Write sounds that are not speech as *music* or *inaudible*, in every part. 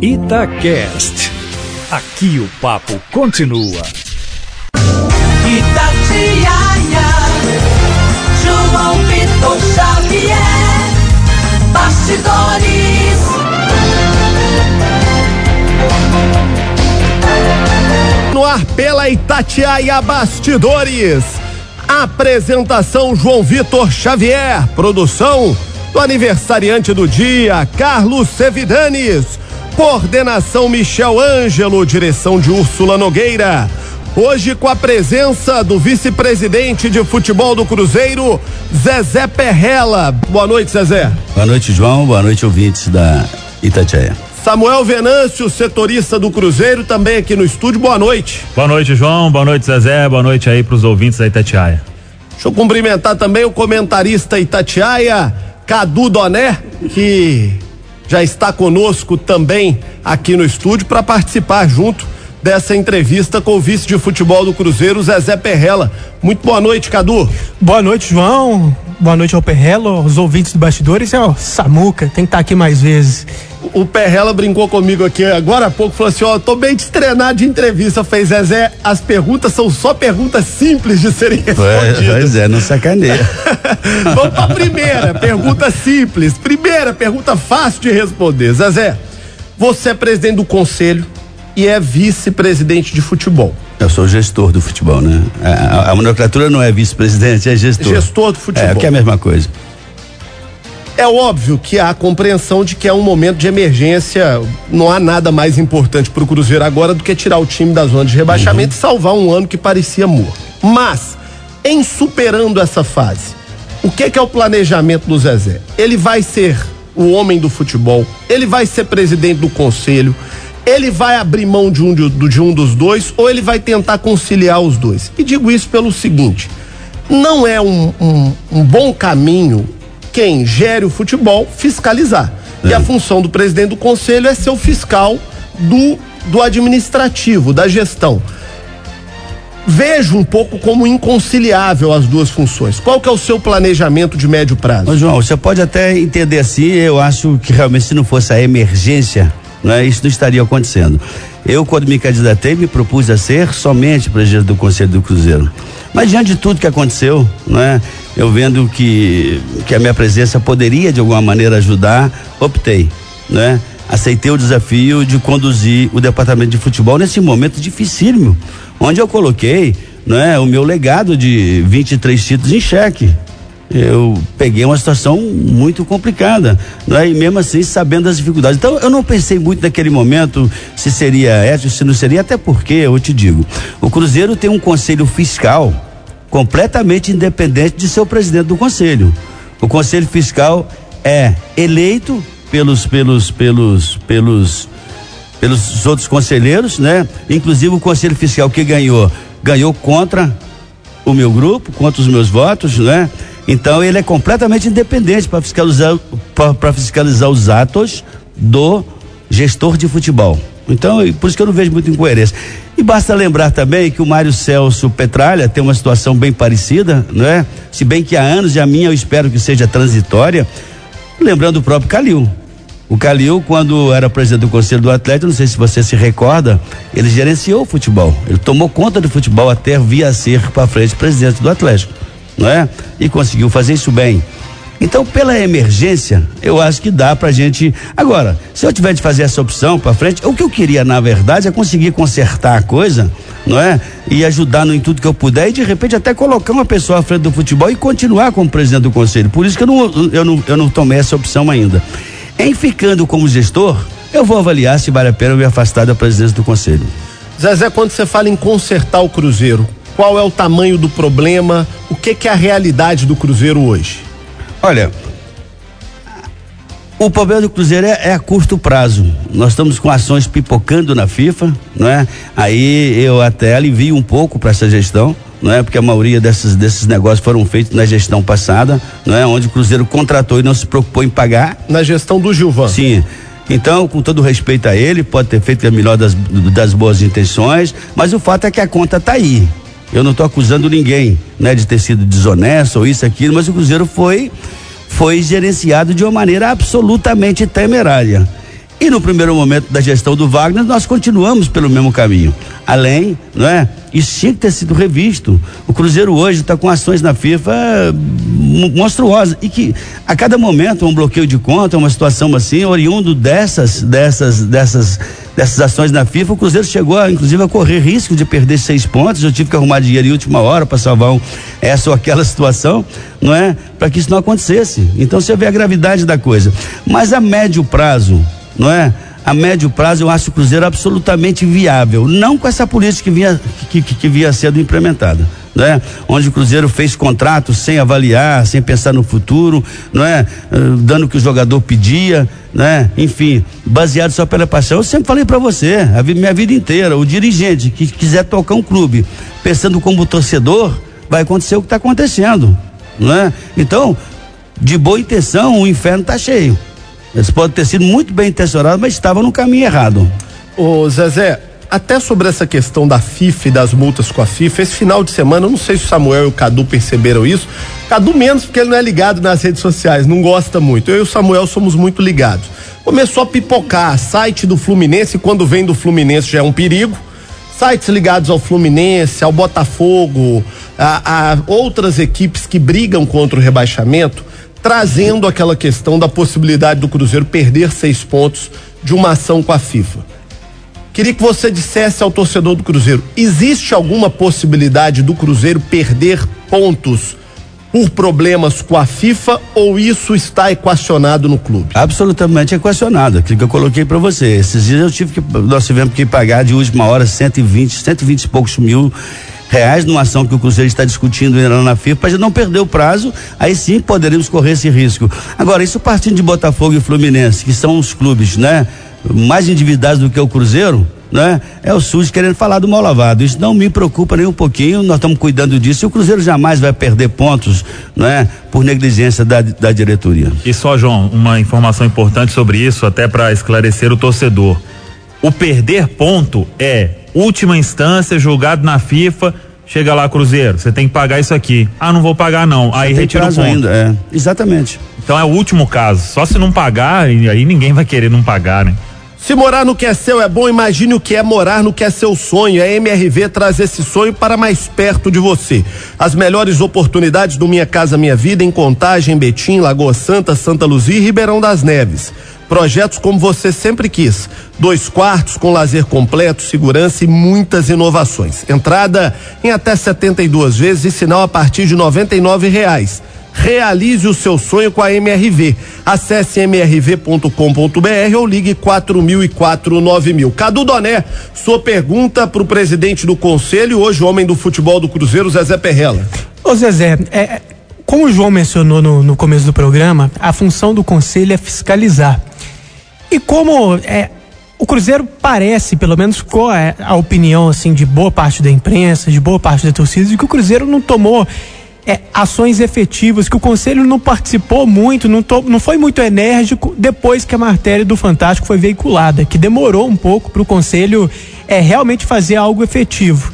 Itacast. Aqui o papo continua. Itatiaia, João Vitor Xavier, Bastidores. No ar pela Itatiaia Bastidores. Apresentação João Vitor Xavier. Produção do aniversariante do dia, Carlos Sevidanes. Coordenação Michel Ângelo, direção de Úrsula Nogueira. Hoje com a presença do vice-presidente de futebol do Cruzeiro, Zezé Perrela. Boa noite, Zezé. Boa noite, João. Boa noite, ouvintes da Itatiaia. Samuel Venâncio, setorista do Cruzeiro, também aqui no estúdio. Boa noite. Boa noite, João. Boa noite, Zezé. Boa noite aí para os ouvintes da Itatiaia. Deixa eu cumprimentar também o comentarista Itatiaia, Cadu Doné, que já está conosco também aqui no estúdio para participar junto dessa entrevista com o vice de futebol do Cruzeiro, Zezé Perrela. Muito boa noite, Cadu. Boa noite, João. Boa noite ao Perrela, aos ouvintes do bastidores e ao Samuca, tem que estar aqui mais vezes. O Perrela brincou comigo aqui agora há pouco, falou assim: Ó, oh, tô bem destrenado de entrevista. Fez Zezé, as perguntas são só perguntas simples de serem respondidas. Pois é, não sacaneia. *laughs* Vamos pra primeira, pergunta simples. Primeira pergunta fácil de responder. Zezé, você é presidente do conselho e é vice-presidente de futebol. Eu sou gestor do futebol, né? A, a, a nomenclatura não é vice-presidente, é gestor. Gestor do futebol. É, que é a mesma coisa. É óbvio que há a compreensão de que é um momento de emergência. Não há nada mais importante para o Cruzeiro agora do que tirar o time da zona de rebaixamento uhum. e salvar um ano que parecia morto. Mas, em superando essa fase, o que, que é o planejamento do Zezé? Ele vai ser o homem do futebol, ele vai ser presidente do conselho, ele vai abrir mão de um, de, um dos dois ou ele vai tentar conciliar os dois? E digo isso pelo seguinte: não é um, um, um bom caminho quem gere o futebol fiscalizar. É. E a função do presidente do conselho é ser o fiscal do, do administrativo, da gestão. Vejo um pouco como inconciliável as duas funções. Qual que é o seu planejamento de médio prazo? João, você pode até entender assim, eu acho que realmente se não fosse a emergência, né, isso não estaria acontecendo. Eu, quando me candidatei, me propus a ser somente presidente do Conselho do Cruzeiro. Mas diante de tudo que aconteceu, né, eu vendo que, que a minha presença poderia de alguma maneira ajudar, optei, né? Aceitei o desafio de conduzir o departamento de futebol nesse momento dificílimo, onde eu coloquei, né, o meu legado de 23 títulos em xeque. Eu peguei uma situação muito complicada, né? E mesmo assim sabendo das dificuldades. Então eu não pensei muito naquele momento se seria ético, se não seria, até porque eu te digo, o Cruzeiro tem um conselho fiscal completamente independente de seu presidente do conselho. O conselho fiscal é eleito pelos pelos pelos pelos pelos outros conselheiros, né? Inclusive o conselho fiscal que ganhou ganhou contra o meu grupo, contra os meus votos, né? Então ele é completamente independente para fiscalizar para fiscalizar os atos do gestor de futebol. Então, por isso que eu não vejo muita incoerência. E basta lembrar também que o Mário Celso Petralha tem uma situação bem parecida, não é? Se bem que há anos e a minha eu espero que seja transitória. Lembrando o próprio Calil. O Calil, quando era presidente do Conselho do Atlético, não sei se você se recorda, ele gerenciou o futebol. Ele tomou conta do futebol até vir a ser para frente presidente do Atlético, não é? E conseguiu fazer isso bem. Então, pela emergência, eu acho que dá pra gente. Agora, se eu tiver de fazer essa opção para frente, o que eu queria, na verdade, é conseguir consertar a coisa, não é? E ajudar no em tudo que eu puder e de repente até colocar uma pessoa à frente do futebol e continuar como presidente do conselho. Por isso que eu não, eu não, eu não tomei essa opção ainda. Em ficando como gestor, eu vou avaliar se vale a pena eu me afastar da presidência do conselho. Zezé, quando você fala em consertar o Cruzeiro, qual é o tamanho do problema? O que, que é a realidade do Cruzeiro hoje? Olha, o problema do Cruzeiro é, é, a curto prazo. Nós estamos com ações pipocando na FIFA, não é? Aí eu até alivio um pouco para essa gestão, não é? Porque a maioria desses, desses negócios foram feitos na gestão passada, não é? Onde o Cruzeiro contratou e não se preocupou em pagar. Na gestão do Gilvan. Sim. Então, com todo respeito a ele, pode ter feito a melhor das, das boas intenções, mas o fato é que a conta está aí. Eu não estou acusando ninguém, né, de ter sido desonesto ou isso aquilo, mas o Cruzeiro foi foi gerenciado de uma maneira absolutamente temerária. E no primeiro momento da gestão do Wagner, nós continuamos pelo mesmo caminho. Além, não é? Isso tinha que ter sido revisto. O Cruzeiro hoje está com ações na FIFA mo- monstruosas e que a cada momento um bloqueio de conta, uma situação assim, oriundo dessas, dessas, dessas, dessas ações na FIFA, o Cruzeiro chegou, inclusive, a correr risco de perder seis pontos. Eu tive que arrumar dinheiro em última hora para salvar um, essa ou aquela *laughs* situação, não é? Para que isso não acontecesse. Então você vê a gravidade da coisa. Mas a médio prazo, não é? A médio prazo eu acho o Cruzeiro absolutamente viável, não com essa política que vinha, que, que, que vinha sendo implementada. Né? Onde o Cruzeiro fez contratos sem avaliar, sem pensar no futuro, não é? Eh, Dando o que o jogador pedia, né? Enfim, baseado só pela paixão. Eu sempre falei para você, a minha vida inteira, o dirigente que quiser tocar um clube pensando como torcedor, vai acontecer o que está acontecendo, não é? Então, de boa intenção, o inferno está cheio. Eles podem ter sido muito bem intencionados, mas estavam no caminho errado. Ô Zezé, até sobre essa questão da FIFA e das multas com a FIFA, esse final de semana, eu não sei se o Samuel e o Cadu perceberam isso. Cadu menos porque ele não é ligado nas redes sociais, não gosta muito. Eu e o Samuel somos muito ligados. Começou a pipocar site do Fluminense, quando vem do Fluminense já é um perigo. Sites ligados ao Fluminense, ao Botafogo, a, a outras equipes que brigam contra o rebaixamento, trazendo aquela questão da possibilidade do Cruzeiro perder seis pontos de uma ação com a FIFA. Queria que você dissesse ao torcedor do Cruzeiro: existe alguma possibilidade do Cruzeiro perder pontos por problemas com a FIFA ou isso está equacionado no clube? Absolutamente equacionado, aquilo que eu coloquei para você. Esses dias eu tive que, nós tivemos que pagar de última hora 120, 120 e poucos mil reais numa ação que o Cruzeiro está discutindo na FIFA para não perder o prazo, aí sim poderíamos correr esse risco. Agora, isso partindo de Botafogo e Fluminense, que são os clubes, né, mais endividados do que o Cruzeiro, né? É o SUS querendo falar do mal lavado. Isso não me preocupa nem um pouquinho. Nós estamos cuidando disso. E o Cruzeiro jamais vai perder pontos, né? Por negligência da, da diretoria. E só, João, uma informação importante sobre isso, até para esclarecer o torcedor. O perder ponto é última instância, julgado na FIFA. Chega lá, Cruzeiro, você tem que pagar isso aqui. Ah, não vou pagar, não. Aí retira o ponto. ainda, é. Exatamente. Então é o último caso. Só se não pagar, e aí ninguém vai querer não pagar, né? Se morar no que é seu é bom, imagine o que é morar no que é seu sonho. A MRV traz esse sonho para mais perto de você. As melhores oportunidades do Minha Casa Minha Vida em Contagem, Betim, Lagoa Santa, Santa Luzia e Ribeirão das Neves. Projetos como você sempre quis. Dois quartos com lazer completo, segurança e muitas inovações. Entrada em até 72 vezes e sinal a partir de 99 reais. Realize o seu sonho com a MRV. Acesse mrv.com.br ou ligue 4004 9000. Cadu Doné, sua pergunta para o presidente do conselho, hoje homem do futebol do Cruzeiro, Zezé Perrella. Ô Zezé, é, como o João mencionou no, no começo do programa, a função do conselho é fiscalizar. E como é, o Cruzeiro parece, pelo menos com a, a opinião assim de boa parte da imprensa, de boa parte da torcida, de que o Cruzeiro não tomou é, ações efetivas, que o conselho não participou muito, não, to- não foi muito enérgico depois que a matéria do Fantástico foi veiculada, que demorou um pouco para o conselho é, realmente fazer algo efetivo.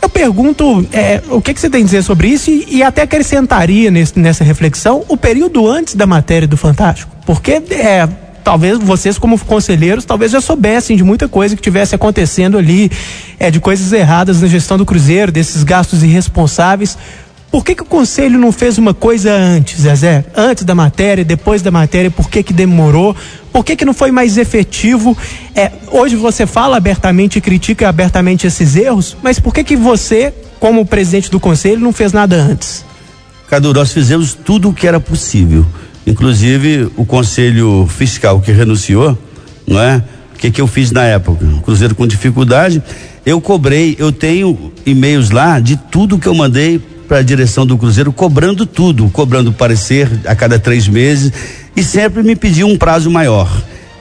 Eu pergunto é, o que, que você tem a dizer sobre isso e, e até acrescentaria nesse- nessa reflexão o período antes da matéria do Fantástico. Porque é, talvez vocês, como conselheiros, talvez já soubessem de muita coisa que tivesse acontecendo ali, é, de coisas erradas na gestão do Cruzeiro, desses gastos irresponsáveis. Por que, que o conselho não fez uma coisa antes, Zezé? Antes da matéria, depois da matéria, por que, que demorou? Por que, que não foi mais efetivo? É, hoje você fala abertamente e critica abertamente esses erros, mas por que, que você, como presidente do conselho, não fez nada antes? Cadu, nós fizemos tudo o que era possível. Inclusive o conselho fiscal que renunciou, não é? O que, que eu fiz na época? Cruzeiro com dificuldade. Eu cobrei, eu tenho e-mails lá de tudo que eu mandei para a direção do Cruzeiro, cobrando tudo, cobrando parecer a cada três meses e sempre me pediam um prazo maior.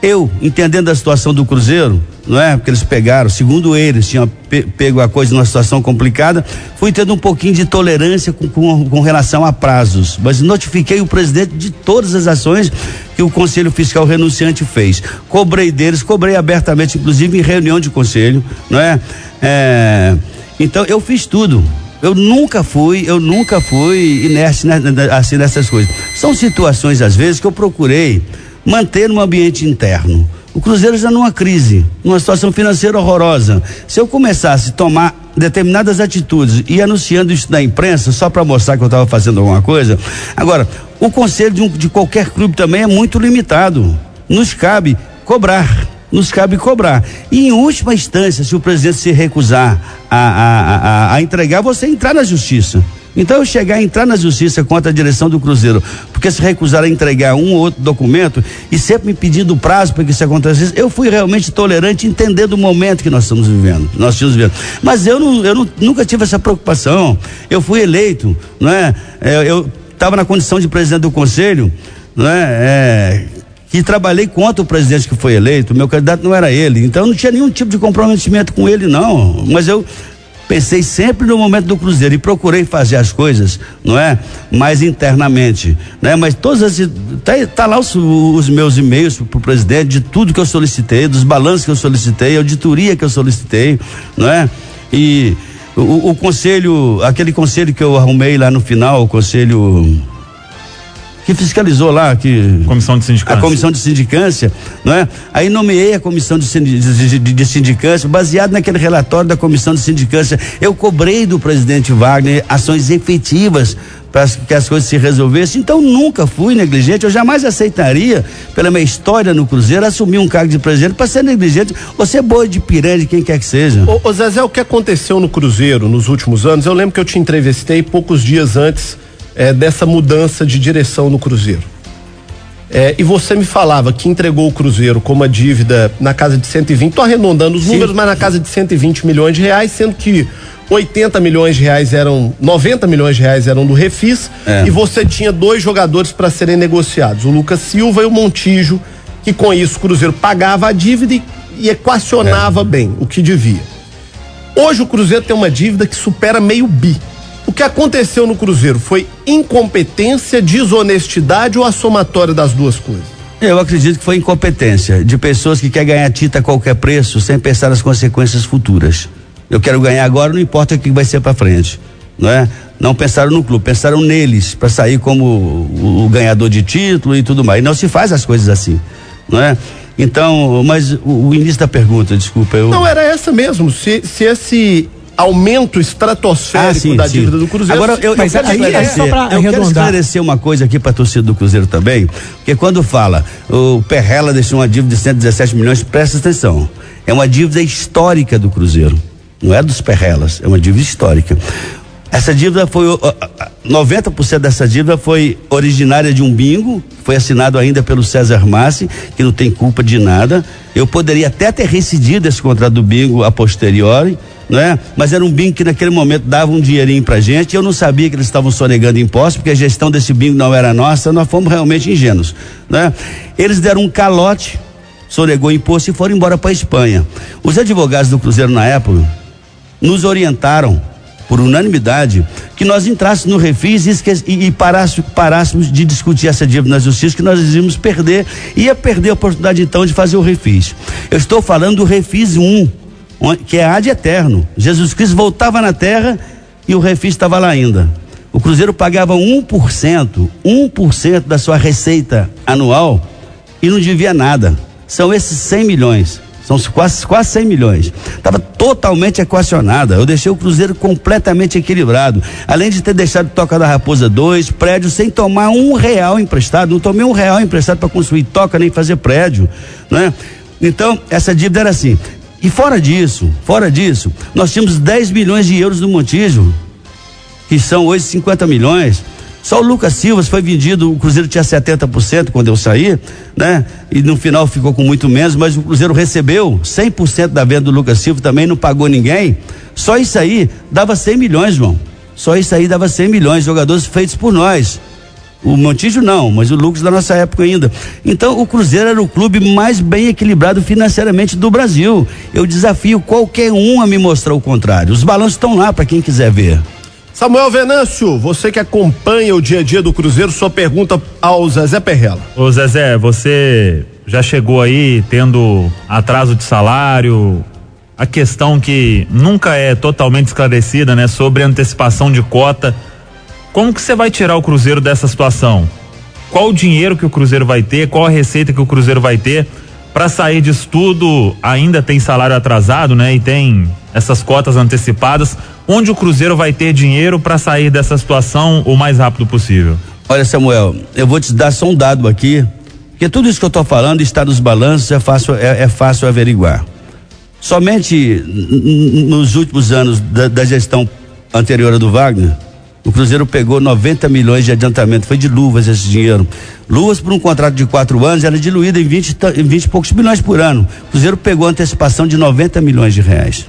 Eu, entendendo a situação do Cruzeiro, não é? Porque eles pegaram, segundo eles, tinham pe- pego a coisa numa situação complicada, fui tendo um pouquinho de tolerância com, com, com relação a prazos. Mas notifiquei o presidente de todas as ações que o Conselho Fiscal renunciante fez. Cobrei deles, cobrei abertamente, inclusive em reunião de conselho, não é? É, então eu fiz tudo. Eu nunca fui, eu nunca fui inerte né, assim nessas coisas. São situações, às vezes, que eu procurei manter no ambiente interno. O Cruzeiro já numa crise, numa situação financeira horrorosa. Se eu começasse a tomar determinadas atitudes e anunciando isso na imprensa só para mostrar que eu estava fazendo alguma coisa, agora, o conselho de, um, de qualquer clube também é muito limitado. Nos cabe cobrar nos cabe cobrar. E em última instância, se o presidente se recusar a, a, a, a entregar, você entrar na justiça. Então eu chegar a entrar na justiça contra a direção do Cruzeiro, porque se recusar a entregar um ou outro documento e sempre me pedindo prazo para que isso acontecesse, eu fui realmente tolerante, entendendo o momento que nós estamos vivendo, nós estamos vivendo. Mas eu, não, eu não, nunca tive essa preocupação. Eu fui eleito, não é? é eu estava na condição de presidente do conselho, não é? é que trabalhei contra o presidente que foi eleito, meu candidato não era ele, então não tinha nenhum tipo de comprometimento com ele não, mas eu pensei sempre no momento do Cruzeiro e procurei fazer as coisas, não é? Mais internamente, né? Mas todas as tá, tá lá os, os meus e-mails pro presidente de tudo que eu solicitei, dos balanços que eu solicitei, auditoria que eu solicitei, não é? E o, o conselho, aquele conselho que eu arrumei lá no final, o conselho que fiscalizou lá, que comissão de sindicância. A comissão de sindicância, não é? Aí nomeei a comissão de, de, de, sindicância, baseado naquele relatório da comissão de sindicância, eu cobrei do presidente Wagner ações efetivas para que as coisas se resolvessem. Então nunca fui negligente, eu jamais aceitaria, pela minha história no Cruzeiro, assumir um cargo de presidente para ser negligente ou ser boi de piranha de quem quer que seja. Ô, ô Zezé, o que aconteceu no Cruzeiro nos últimos anos, eu lembro que eu te entrevistei poucos dias antes é, dessa mudança de direção no Cruzeiro. É, e você me falava que entregou o Cruzeiro com uma dívida na casa de 120, estou arredondando os Sim. números, mas na casa de 120 milhões de reais, sendo que 80 milhões de reais eram, 90 milhões de reais eram do Refis, é. e você tinha dois jogadores para serem negociados, o Lucas Silva e o Montijo, que com isso o Cruzeiro pagava a dívida e, e equacionava é. bem o que devia. Hoje o Cruzeiro tem uma dívida que supera meio bi. O que aconteceu no Cruzeiro foi incompetência, desonestidade ou a somatória das duas coisas? Eu acredito que foi incompetência de pessoas que querem ganhar tinta a qualquer preço sem pensar nas consequências futuras. Eu quero ganhar agora, não importa o que vai ser para frente, não é? Não pensaram no clube, pensaram neles para sair como o, o, ganhador de título e tudo mais. E não se faz as coisas assim, não é? Então, mas o, o início da pergunta, desculpa, eu Não era essa mesmo. Se, se esse aumento estratosférico ah, sim, da sim. dívida do Cruzeiro. Agora, eu, eu quero, esclarecer, é eu quero esclarecer uma coisa aqui para a torcida do Cruzeiro também, porque quando fala o Perrela deixou uma dívida de 117 milhões, presta atenção, é uma dívida histórica do Cruzeiro, não é dos Perrelas, é uma dívida histórica. Essa dívida foi. 90% dessa dívida foi originária de um bingo, foi assinado ainda pelo César Massi, que não tem culpa de nada. Eu poderia até ter rescindido esse contrato do bingo a posteriori, né? Mas era um bingo que naquele momento dava um dinheirinho pra gente. Eu não sabia que eles estavam sonegando impostos, porque a gestão desse bingo não era nossa, nós fomos realmente ingênuos, né? Eles deram um calote, sonegou imposto e foram embora para Espanha. Os advogados do Cruzeiro na época nos orientaram por unanimidade, que nós entrássemos no refis e, e, e parássemos, parássemos de discutir essa dívida na justiça, que nós íamos perder, ia perder a oportunidade então de fazer o refis. Eu estou falando do refis 1, que é ad eterno. Jesus Cristo voltava na terra e o refis estava lá ainda. O Cruzeiro pagava 1%, 1% da sua receita anual e não devia nada. São esses 100 milhões. São quase, quase 100 milhões. Estava totalmente equacionada. Eu deixei o Cruzeiro completamente equilibrado. Além de ter deixado Toca da Raposa 2, prédio sem tomar um real emprestado. Não tomei um real emprestado para construir toca nem fazer prédio. Né? Então, essa dívida era assim. E fora disso, fora disso, nós tínhamos 10 milhões de euros no Montijo, que são hoje 50 milhões. Só o Lucas Silva foi vendido, o Cruzeiro tinha 70% quando eu saí, né? E no final ficou com muito menos, mas o Cruzeiro recebeu 100% da venda do Lucas Silva, também não pagou ninguém. Só isso aí dava 100 milhões, João. Só isso aí dava 100 milhões, jogadores feitos por nós. O Montijo não, mas o Lucas da nossa época ainda. Então o Cruzeiro era o clube mais bem equilibrado financeiramente do Brasil. Eu desafio qualquer um a me mostrar o contrário. Os balanços estão lá para quem quiser ver. Samuel Venâncio, você que acompanha o dia a dia do Cruzeiro, sua pergunta ao Zezé Perrela. Ô Zezé, você já chegou aí tendo atraso de salário, a questão que nunca é totalmente esclarecida, né, sobre antecipação de cota. Como que você vai tirar o Cruzeiro dessa situação? Qual o dinheiro que o Cruzeiro vai ter? Qual a receita que o Cruzeiro vai ter? Para sair disso tudo, ainda tem salário atrasado, né? E tem essas cotas antecipadas. Onde o Cruzeiro vai ter dinheiro para sair dessa situação o mais rápido possível? Olha, Samuel, eu vou te dar só um dado aqui, porque tudo isso que eu estou falando está nos balanços, é fácil, é, é fácil averiguar. Somente nos últimos anos da, da gestão anterior do Wagner, o Cruzeiro pegou 90 milhões de adiantamento, foi de luvas esse dinheiro. Luvas por um contrato de quatro anos era diluída em 20, em 20 e poucos milhões por ano. O Cruzeiro pegou antecipação de 90 milhões de reais.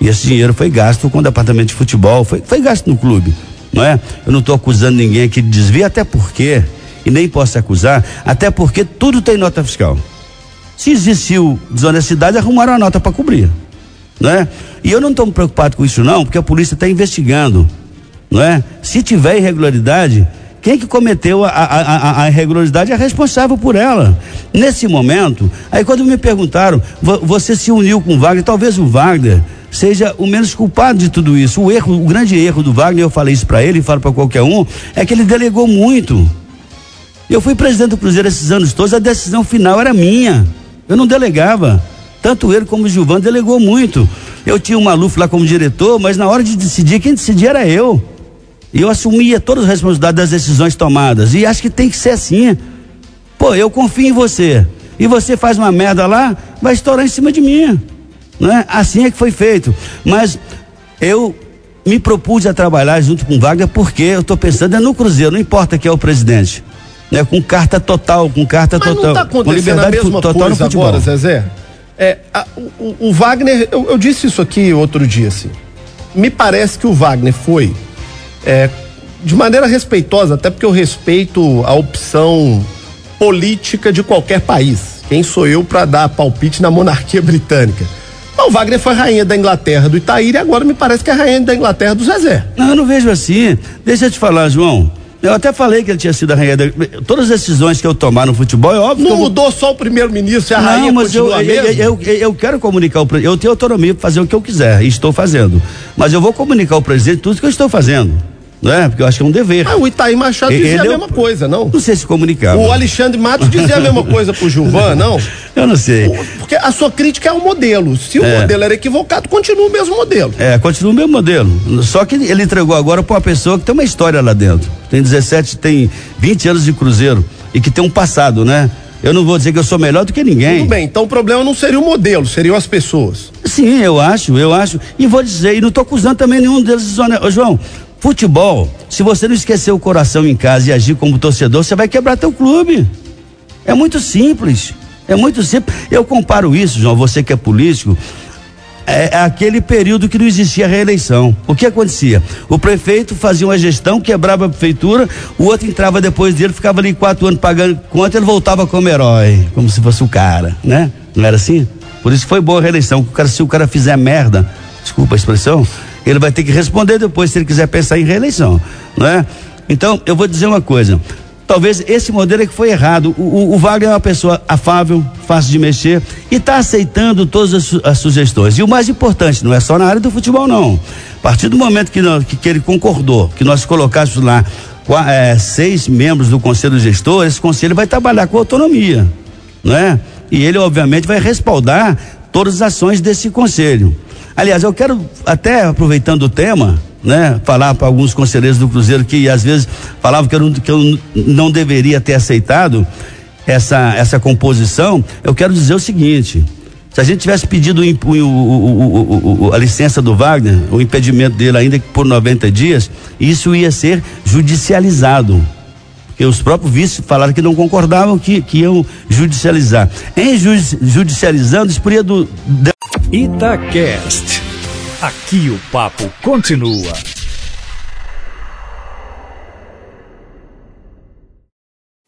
E esse dinheiro foi gasto com o departamento de futebol, foi, foi gasto no clube, não é? Eu não estou acusando ninguém aqui de desvio, até porque, e nem posso acusar, até porque tudo tem nota fiscal. Se existiu desonestidade, arrumaram a nota para cobrir, né? E eu não estou preocupado com isso não, porque a polícia está investigando não é? Se tiver irregularidade, quem que cometeu a, a, a, a, irregularidade é responsável por ela. Nesse momento, aí quando me perguntaram, você se uniu com o Wagner, talvez o Wagner seja o menos culpado de tudo isso. O erro, o grande erro do Wagner, eu falei isso para ele e falo para qualquer um, é que ele delegou muito. Eu fui presidente do Cruzeiro esses anos todos, a decisão final era minha. Eu não delegava. Tanto ele como o Gilvan delegou muito. Eu tinha o Maluf lá como diretor, mas na hora de decidir, quem decidia era eu. E eu assumia todas as responsabilidades das decisões tomadas. E acho que tem que ser assim. Pô, eu confio em você. E você faz uma merda lá, vai estourar em cima de mim. Não é? Assim é que foi feito. Mas eu me propus a trabalhar junto com o Wagner porque eu estou pensando é no Cruzeiro, não importa quem é o presidente. Né, com carta total, com carta Mas total. Não tá com liberdade a mesma total coisa agora, Zezé? É, a, o, o, Wagner, eu, eu, disse isso aqui outro dia, assim. Me parece que o Wagner foi é, de maneira respeitosa, até porque eu respeito a opção política de qualquer país. Quem sou eu para dar palpite na monarquia *laughs* britânica? O Wagner foi rainha da Inglaterra do Itaíra e agora me parece que é rainha da Inglaterra do Zezé. Não, eu não vejo assim. Deixa eu te falar, João. Eu até falei que ele tinha sido a rainha da... Todas as decisões que eu tomar no futebol, é óbvio. Não vou... mudou só o primeiro-ministro e a não, rainha mas eu, eu, eu, eu, quero comunicar o presidente. Eu tenho autonomia para fazer o que eu quiser e estou fazendo. Mas eu vou comunicar ao presidente tudo que eu estou fazendo não é? Porque eu acho que é um dever. Ah, o Itaí Machado dizia Ele a mesma coisa, não? Não sei se comunicava. O Alexandre Matos dizia a mesma coisa pro Gilvan, não? Eu não sei. O, porque a sua crítica é o modelo. Se o É. modelo era equivocado, continua o mesmo modelo. É, continua o mesmo modelo. Só que ele entregou agora para uma pessoa que tem uma história lá dentro. Tem 17, tem 20 anos de cruzeiro e que tem um passado, né? Eu não vou dizer que eu sou melhor do que ninguém. Tudo bem, então o problema não seria o modelo, seriam as pessoas. Sim, eu acho, eu acho. E vou dizer, e não tô acusando também nenhum deles João, futebol, se você não esquecer o coração em casa e agir como torcedor, você vai quebrar teu clube. É muito simples. É muito simples. Eu comparo isso, João, você que é político, é, é aquele período que não existia reeleição. O que acontecia? O prefeito fazia uma gestão, quebrava a prefeitura, o outro entrava depois dele, ficava ali quatro anos pagando conta, ele voltava como herói, como se fosse o cara, né? Não era assim? Por isso foi boa a reeleição. O cara, se o cara fizer merda, desculpa a expressão, ele vai ter que responder depois se ele quiser pensar em reeleição, não é? Então, eu vou dizer uma coisa. Talvez esse modelo é que foi errado. O, o, o Wagner é uma pessoa afável, fácil de mexer e está aceitando todas as, as sugestões. E o mais importante, não é só na área do futebol, não. A partir do momento que, que, que ele concordou, que nós colocássemos lá eh, seis membros do conselho gestor, esse conselho vai trabalhar com autonomia, não é? E ele, obviamente, vai respaldar todas as ações desse conselho. Aliás, eu quero, até aproveitando o tema, né, falar para alguns conselheiros do Cruzeiro que às vezes falavam que eu, não, que eu não deveria ter aceitado essa, essa composição. Eu quero dizer o seguinte: se a gente tivesse pedido o o- o- a licença do Wagner, o impedimento dele ainda por 90 dias, isso ia ser judicializado. Porque os próprios vices falaram que não concordavam que, que iam judicializar. Em judi- judicializando, isso poderia do, Itacast. Aqui o papo continua.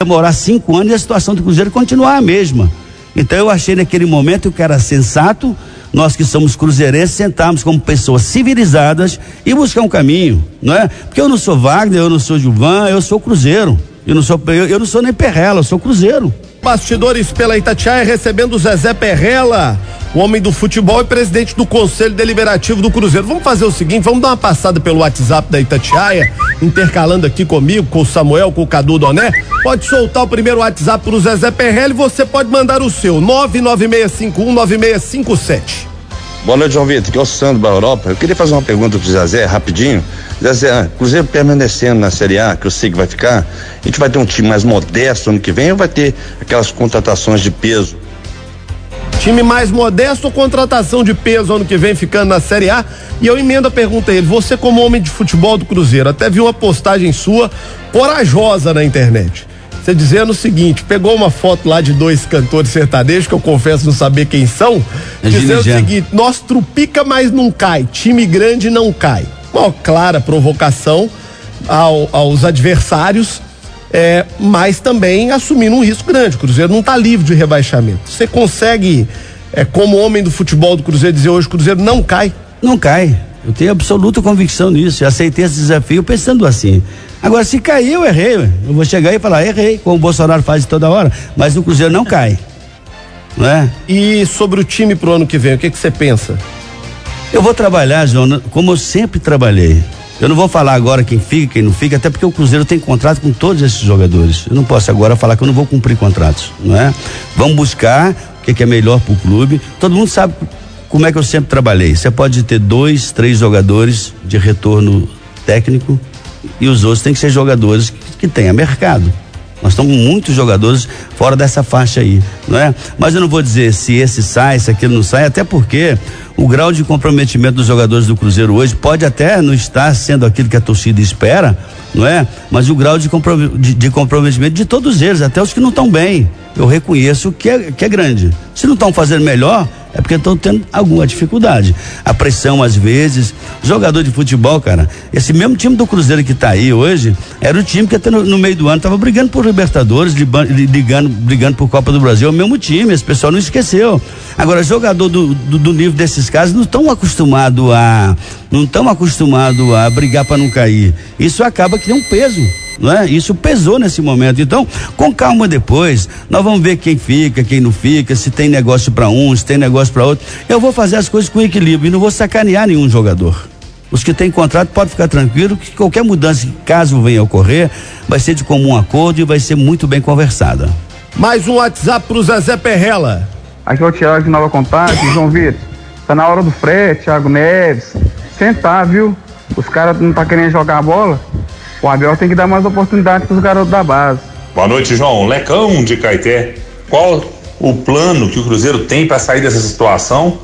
demorar cinco anos e a situação do Cruzeiro continuar a mesma. Então eu achei naquele momento que era sensato, nós que somos cruzeirenses, sentarmos como pessoas civilizadas e buscar um caminho, não é? Porque eu não sou Wagner, eu não sou Gilvan, eu sou Cruzeiro. Eu não sou, eu, eu não sou nem Perrela, eu sou Cruzeiro. Bastidores pela Itatiaia recebendo Zezé Perrela. o homem do futebol e presidente do Conselho Deliberativo do Cruzeiro. Vamos fazer o seguinte, vamos dar uma passada pelo WhatsApp da Itatiaia, intercalando aqui comigo, com o Samuel, com o Cadu Doné. Pode soltar o primeiro WhatsApp pro Zezé Perrelli, você pode mandar o seu, 996519657. Boa noite, João Vitor. Aqui é o Sandro da Europa. Eu queria fazer uma pergunta pro Zezé, rapidinho. Zezé, Cruzeiro permanecendo na Série A, que eu sei que vai ficar, a gente vai ter um time mais modesto ano que vem ou vai ter aquelas contratações de peso? Time mais modesto ou contratação de peso ano que vem ficando na Série A? E eu emendo a pergunta a ele. Você, como homem de futebol do Cruzeiro, até viu uma postagem sua corajosa na internet. Você dizendo o seguinte: pegou uma foto lá de dois cantores sertanejos, que eu confesso não saber quem são, É dizendo o seguinte: nós trupica, mas não cai. Time grande não cai. Uma clara provocação ao- aos adversários. É, mas também assumindo um risco grande. O Cruzeiro não está livre de rebaixamento. Você consegue, é, como homem do futebol do Cruzeiro, dizer hoje que o Cruzeiro não cai? Não cai. Eu tenho absoluta convicção nisso. Eu aceitei esse desafio pensando assim. Agora, se cair, eu errei. Eu vou chegar e falar, errei, como o Bolsonaro faz toda hora. Mas o Cruzeiro não cai. Não é? E sobre o time pro ano que vem, o que que você pensa? Eu vou trabalhar, João, como eu sempre trabalhei. Eu não vou falar agora quem fica, quem não fica, até porque o Cruzeiro tem contrato com todos esses jogadores. Eu não posso agora falar que eu não vou cumprir contratos, não é? Vamos buscar o que, é melhor pro clube. Todo mundo sabe como é que eu sempre trabalhei. Você pode ter dois, três jogadores de retorno técnico e os outros têm que ser jogadores que, que tenha mercado. Nós estamos muitos jogadores fora dessa faixa aí, não é? Mas eu não vou dizer se esse sai, se aquele não sai, até porque o grau de comprometimento dos jogadores do Cruzeiro hoje pode até não estar sendo aquilo que a torcida espera, não é? Mas o grau de, compro- de- de comprometimento de todos eles, até os que não estão bem, eu reconheço que é, que é grande. Se não estão fazendo melhor, é porque estão tendo alguma dificuldade. A pressão, às vezes. Jogador de futebol, cara, esse mesmo time do Cruzeiro que está aí hoje, era o time que até no, no meio do ano estava brigando por Libertadores, ligando, brigando por Copa do Brasil, é o mesmo time, esse pessoal não esqueceu. Agora, jogador do, do, do nível desses casos não estão acostumados a. não estão acostumados a brigar para não cair. Isso acaba que tem um peso não é? Isso pesou nesse momento. Então, com calma depois, nós vamos ver quem fica, quem não fica, se tem negócio para um, se tem negócio para outro. Eu vou fazer as coisas com equilíbrio e não vou sacanear nenhum jogador. Os que têm contrato podem ficar tranquilo que qualquer mudança, caso venha a ocorrer, vai ser de comum acordo e vai ser muito bem conversada. Mais um WhatsApp pro Zezé Perrela. Aqui é o Thiago de Nova Contagem, João Vitor. Tá na hora do frete, Thiago Neves. Sentar, viu? Os caras não tá querendo jogar a bola. O Abel tem que dar mais oportunidade pros garotos da base. Boa noite, João. Lecão de Caeté. Qual o plano que o Cruzeiro tem para sair dessa situação?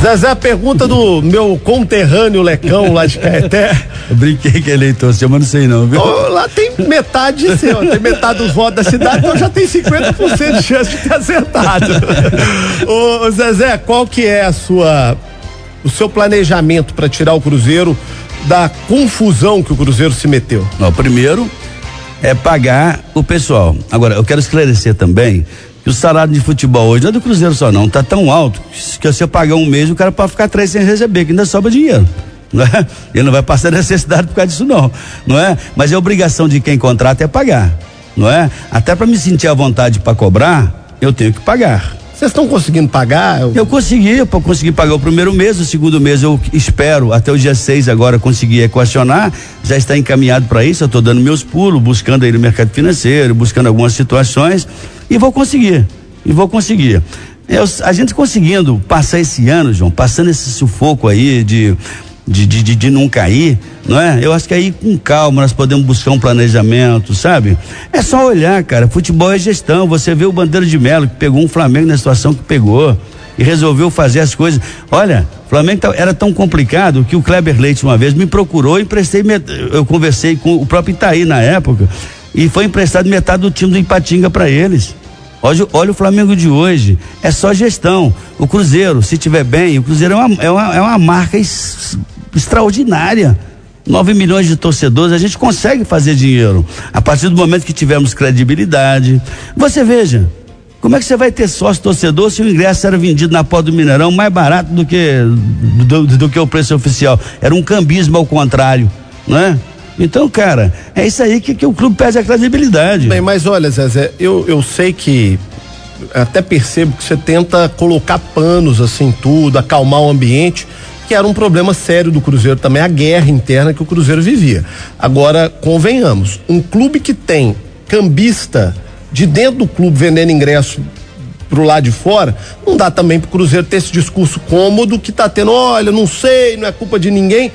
Zezé, a pergunta do meu conterrâneo Lecão lá de Caeté. *laughs* Eu brinquei que é eleitor seu, mas não sei não, viu? Ô, lá tem metade seu, tem metade dos votos da cidade, então já tem 50% de chance de ter acertado. Ô, ô, Zezé, qual que é a sua o seu planejamento para tirar o Cruzeiro da confusão que o Cruzeiro se meteu? Ó, primeiro é pagar o pessoal. Agora, eu quero esclarecer também que o salário de futebol hoje não é do Cruzeiro só não, tá tão alto que se eu pagar um mês, o cara pode ficar três sem receber, que ainda sobra dinheiro. *laughs* Não é? Ele não vai passar *laughs* necessidade por causa disso não, não é? Mas a obrigação de quem contrata é pagar, não é? Até para me sentir à vontade para cobrar, eu tenho que pagar. Vocês estão conseguindo pagar? Eu consegui, eu consegui pagar o primeiro mês, o segundo mês eu espero até o dia 6 agora conseguir equacionar, já está encaminhado para isso, eu estou dando meus pulos, buscando aí no mercado financeiro, buscando algumas situações e vou conseguir, e vou conseguir. Eu- a gente conseguindo passar esse ano, João, passando esse sufoco aí de de, de, de, não cair, não é? Eu acho que aí com calma nós podemos buscar um planejamento, sabe? É só olhar, cara. Futebol é gestão. Você vê o Bandeira de Melo que pegou um Flamengo na situação que pegou e resolveu fazer as coisas. Olha, Flamengo tá- era tão complicado que o Kleber Leite uma vez me procurou e emprestei, eu conversei com o próprio Itaí na época e foi emprestado metade do time do Ipatinga para eles. Olha, olha o Flamengo de hoje, é só gestão. O Cruzeiro, se tiver bem, o Cruzeiro é uma, é uma, é uma marca extraordinária. 9 milhões de torcedores, a gente consegue fazer dinheiro. A partir do momento que tivermos credibilidade. Você veja, como é que você vai ter sócio torcedor se o ingresso era vendido na porta do Mineirão mais barato do que, do, do que o preço oficial? Era um cambismo ao contrário, não é? Então, cara, é isso aí que, que o clube perde a credibilidade. Bem, mas olha, Zezé, eu, eu sei que até percebo que você tenta colocar panos assim tudo, acalmar o ambiente, que era um problema sério do Cruzeiro também, a guerra interna que o Cruzeiro vivia. Agora, convenhamos, um clube que tem cambista de dentro do clube vendendo ingresso pro lado de fora, não dá também pro Cruzeiro ter esse discurso cômodo que tá tendo, olha, não sei, não é culpa de ninguém.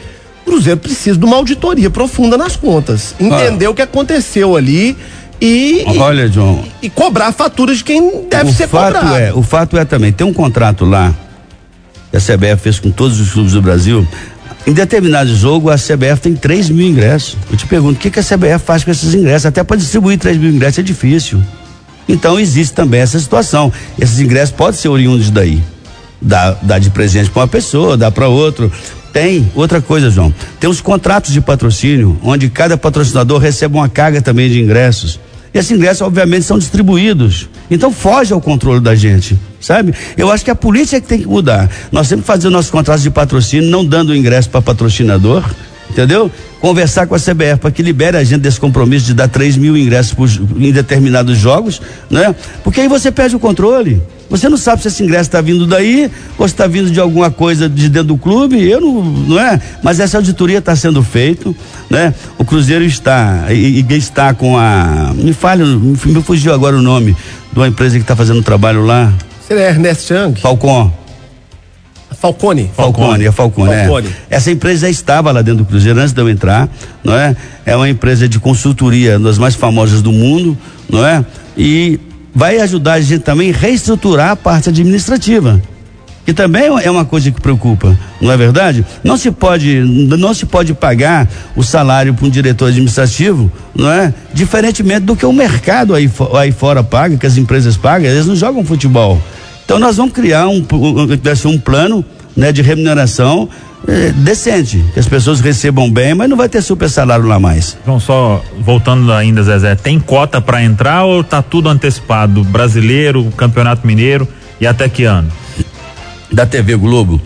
O Cruzeiro precisa de uma auditoria profunda nas contas, entender o que aconteceu ali e, Olha, João. e, e cobrar faturas de quem deve o ser fato cobrado. é, o fato é também, tem um contrato lá que a CBF fez com todos os clubes do Brasil. Em determinado jogo, a CBF tem 3 mil ingressos. Eu te pergunto, o que, que a CBF faz com esses ingressos? Até para distribuir 3 mil ingressos é difícil. Então existe também essa situação. Esses ingressos podem ser oriundos daí. Dá, dá de presente para uma pessoa, dá para outro. Tem outra coisa, João. Tem os contratos de patrocínio, onde cada patrocinador recebe uma carga também de ingressos. E esses ingressos, obviamente, são distribuídos. Então foge ao controle da gente, sabe? Eu acho que a polícia é que tem que mudar. Nós sempre fazemos nossos contratos de patrocínio, não dando ingresso para patrocinador, entendeu? Conversar com a CBF para que libere a gente desse compromisso de dar 3 mil ingressos em determinados jogos, né? Porque aí você perde o controle. Você não sabe se esse ingresso está vindo daí ou se está vindo de alguma coisa de dentro do clube. Eu não, não é. Mas essa auditoria está sendo feita, né? O Cruzeiro está e, e está com a. Me fale, me fugiu agora o nome de uma empresa que está fazendo trabalho lá. Seria Ernest Young? Falcon. Falcone. Falcone, é Falcone, é. Falcone. Essa empresa já estava lá dentro do Cruzeiro antes de eu entrar, não é? É uma empresa de consultoria, uma das mais famosas do mundo, não é? E vai ajudar a gente também a reestruturar a parte administrativa. Que também é uma coisa que preocupa, não é verdade? Não se pode, não se pode pagar o salário para um diretor administrativo, não é? Diferentemente do que o mercado aí, aí fora paga, que as empresas pagam, eles não jogam futebol. Então nós vamos criar um, um, um plano né, de remuneração eh, decente, que as pessoas recebam bem, mas não vai ter super salário lá mais. Então, só voltando ainda, Zezé, tem cota para entrar ou tá tudo antecipado? Brasileiro, Campeonato Mineiro e até que ano? Da TV Globo,